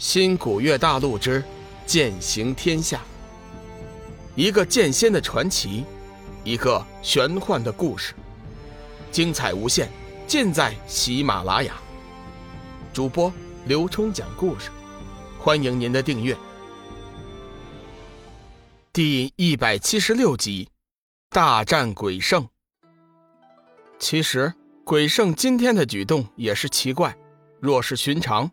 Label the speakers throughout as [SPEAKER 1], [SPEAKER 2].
[SPEAKER 1] 新古月大陆之剑行天下，一个剑仙的传奇，一个玄幻的故事，精彩无限，尽在喜马拉雅。主播刘冲讲故事，欢迎您的订阅。第一百七十六集，大战鬼圣。其实鬼圣今天的举动也是奇怪，若是寻常。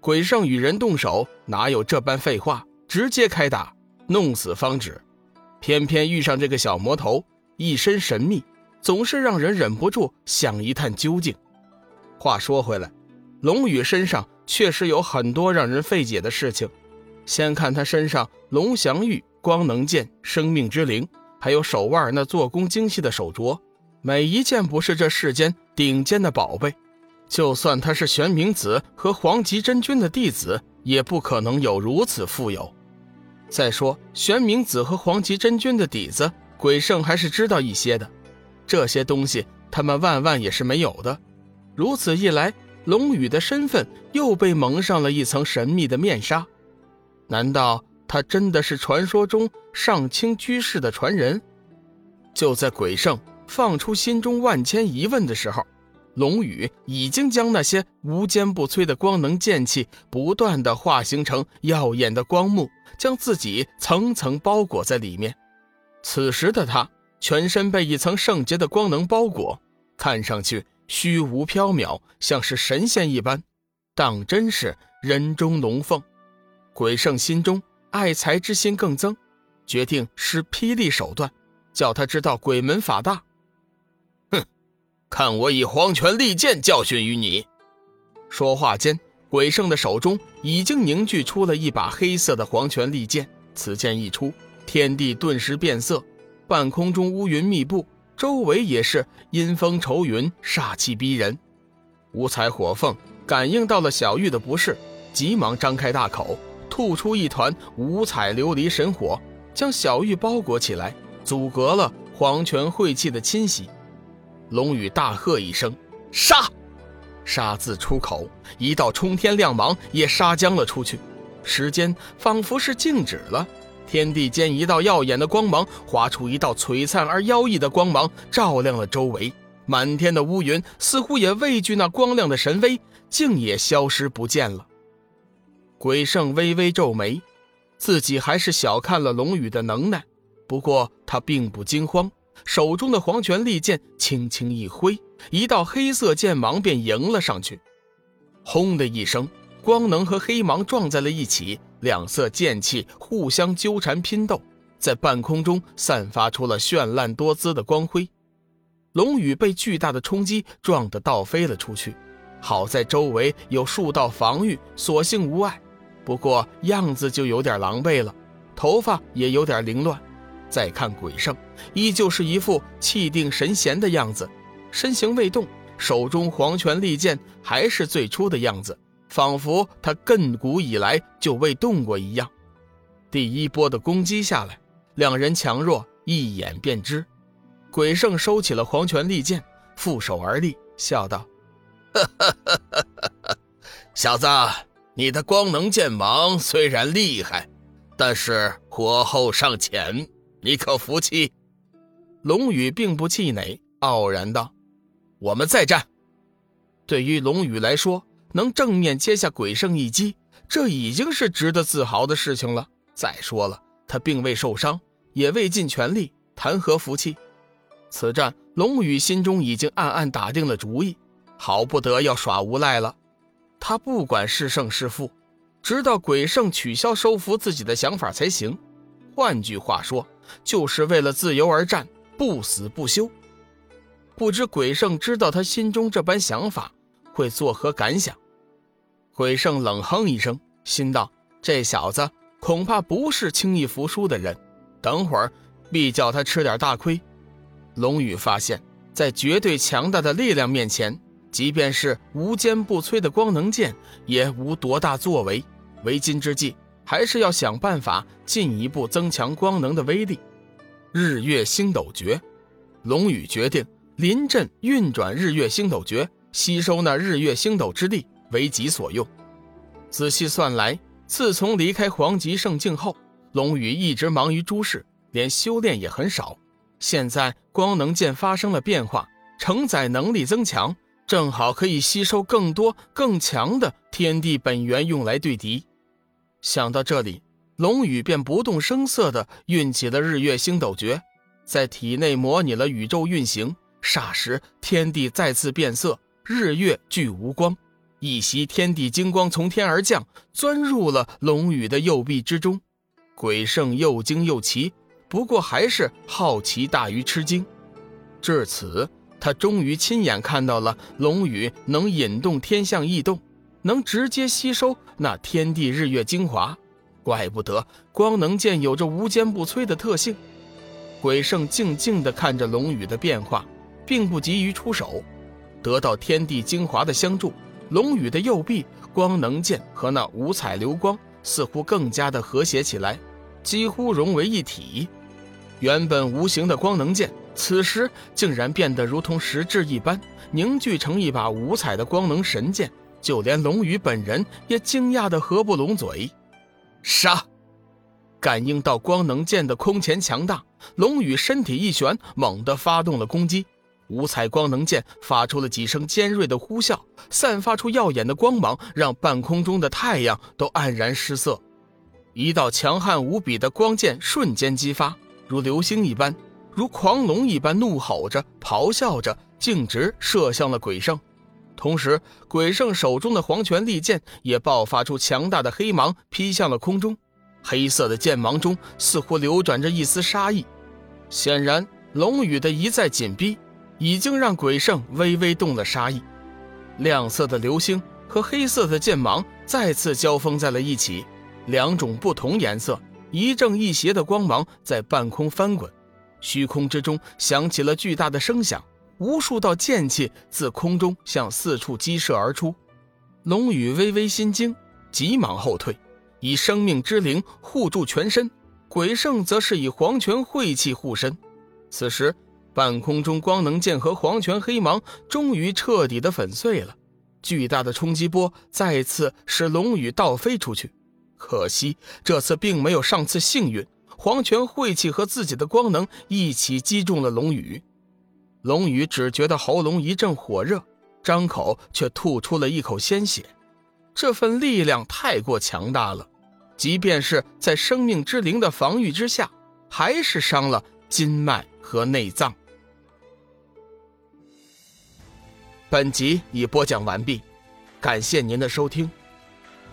[SPEAKER 1] 鬼圣与人动手，哪有这般废话？直接开打，弄死方止。偏偏遇上这个小魔头，一身神秘，总是让人忍不住想一探究竟。话说回来，龙宇身上确实有很多让人费解的事情。先看他身上龙翔玉、光能剑、生命之灵，还有手腕那做工精细的手镯，每一件不是这世间顶尖的宝贝。就算他是玄冥子和黄极真君的弟子，也不可能有如此富有。再说，玄冥子和黄极真君的底子，鬼圣还是知道一些的。这些东西，他们万万也是没有的。如此一来，龙宇的身份又被蒙上了一层神秘的面纱。难道他真的是传说中上清居士的传人？就在鬼圣放出心中万千疑问的时候。龙宇已经将那些无坚不摧的光能剑气不断的化形成耀眼的光幕，将自己层层包裹在里面。此时的他全身被一层圣洁的光能包裹，看上去虚无缥缈，像是神仙一般，当真是人中龙凤。鬼圣心中爱才之心更增，决定施霹雳手段，叫他知道鬼门法大。
[SPEAKER 2] 看我以黄泉利剑教训于你！
[SPEAKER 1] 说话间，鬼圣的手中已经凝聚出了一把黑色的黄泉利剑。此剑一出，天地顿时变色，半空中乌云密布，周围也是阴风愁云，煞气逼人。五彩火凤感应到了小玉的不适，急忙张开大口，吐出一团五彩琉璃神火，将小玉包裹起来，阻隔了黄泉晦气的侵袭。龙宇大喝一声：“杀！”杀字出口，一道冲天亮芒也杀将了出去。时间仿佛是静止了，天地间一道耀眼的光芒划出一道璀璨而妖异的光芒，照亮了周围。满天的乌云似乎也畏惧那光亮的神威，竟也消失不见了。鬼圣微微皱眉，自己还是小看了龙宇的能耐。不过他并不惊慌。手中的黄泉利剑轻轻一挥，一道黑色剑芒便迎了上去。轰的一声，光能和黑芒撞在了一起，两色剑气互相纠缠拼斗，在半空中散发出了绚烂多姿的光辉。龙宇被巨大的冲击撞得倒飞了出去，好在周围有数道防御，所幸无碍。不过样子就有点狼狈了，头发也有点凌乱。再看鬼圣，依旧是一副气定神闲的样子，身形未动，手中黄泉利剑还是最初的样子，仿佛他亘古以来就未动过一样。第一波的攻击下来，两人强弱一眼便知。鬼圣收起了黄泉利剑，负手而立，笑道：“
[SPEAKER 2] 小子，你的光能剑芒虽然厉害，但是火候尚浅。”你可服气？
[SPEAKER 1] 龙宇并不气馁，傲然道：“我们再战。”对于龙宇来说，能正面接下鬼圣一击，这已经是值得自豪的事情了。再说了，他并未受伤，也未尽全力，谈何服气？此战，龙宇心中已经暗暗打定了主意，好不得要耍无赖了。他不管是胜是负，直到鬼圣取消收服自己的想法才行。换句话说，就是为了自由而战，不死不休。不知鬼圣知道他心中这般想法，会作何感想？鬼圣冷哼一声，心道：这小子恐怕不是轻易服输的人，等会儿必叫他吃点大亏。龙宇发现，在绝对强大的力量面前，即便是无坚不摧的光能剑，也无多大作为。为今之计。还是要想办法进一步增强光能的威力。日月星斗诀，龙宇决定临阵运转日月星斗诀，吸收那日月星斗之力为己所用。仔细算来，自从离开黄极圣境后，龙宇一直忙于诸事，连修炼也很少。现在光能剑发生了变化，承载能力增强，正好可以吸收更多更强的天地本源用来对敌。想到这里，龙宇便不动声色地运起了日月星斗诀，在体内模拟了宇宙运行。霎时，天地再次变色，日月俱无光，一袭天地金光从天而降，钻入了龙宇的右臂之中。鬼圣又惊又奇，不过还是好奇大于吃惊。至此，他终于亲眼看到了龙宇能引动天象异动，能直接吸收那天地日月精华，怪不得光能剑有着无坚不摧的特性。鬼圣静静地看着龙宇的变化。并不急于出手，得到天地精华的相助，龙宇的右臂光能剑和那五彩流光似乎更加的和谐起来，几乎融为一体。原本无形的光能剑，此时竟然变得如同实质一般，凝聚成一把五彩的光能神剑。就连龙宇本人也惊讶的合不拢嘴。杀！感应到光能剑的空前强大，龙宇身体一旋，猛地发动了攻击。五彩光能剑发出了几声尖锐的呼啸，散发出耀眼的光芒，让半空中的太阳都黯然失色。一道强悍无比的光剑瞬间激发，如流星一般，如狂龙一般怒吼着、咆哮着，径直射向了鬼圣。同时，鬼圣手中的黄泉利剑也爆发出强大的黑芒，劈向了空中。黑色的剑芒中似乎流转着一丝杀意。显然，龙宇的一再紧逼。已经让鬼圣微微动了杀意，亮色的流星和黑色的剑芒再次交锋在了一起，两种不同颜色、一正一邪的光芒在半空翻滚，虚空之中响起了巨大的声响，无数道剑气自空中向四处激射而出。龙宇微微心惊，急忙后退，以生命之灵护住全身；鬼圣则是以黄泉晦气护身。此时。半空中，光能剑和黄泉黑芒终于彻底的粉碎了。巨大的冲击波再次使龙宇倒飞出去，可惜这次并没有上次幸运。黄泉晦气和自己的光能一起击中了龙宇，龙宇只觉得喉咙一阵火热，张口却吐出了一口鲜血。这份力量太过强大了，即便是在生命之灵的防御之下，还是伤了筋脉和内脏。本集已播讲完毕，感谢您的收听。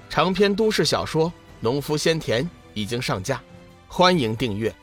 [SPEAKER 1] 长篇都市小说《农夫先田》已经上架，欢迎订阅。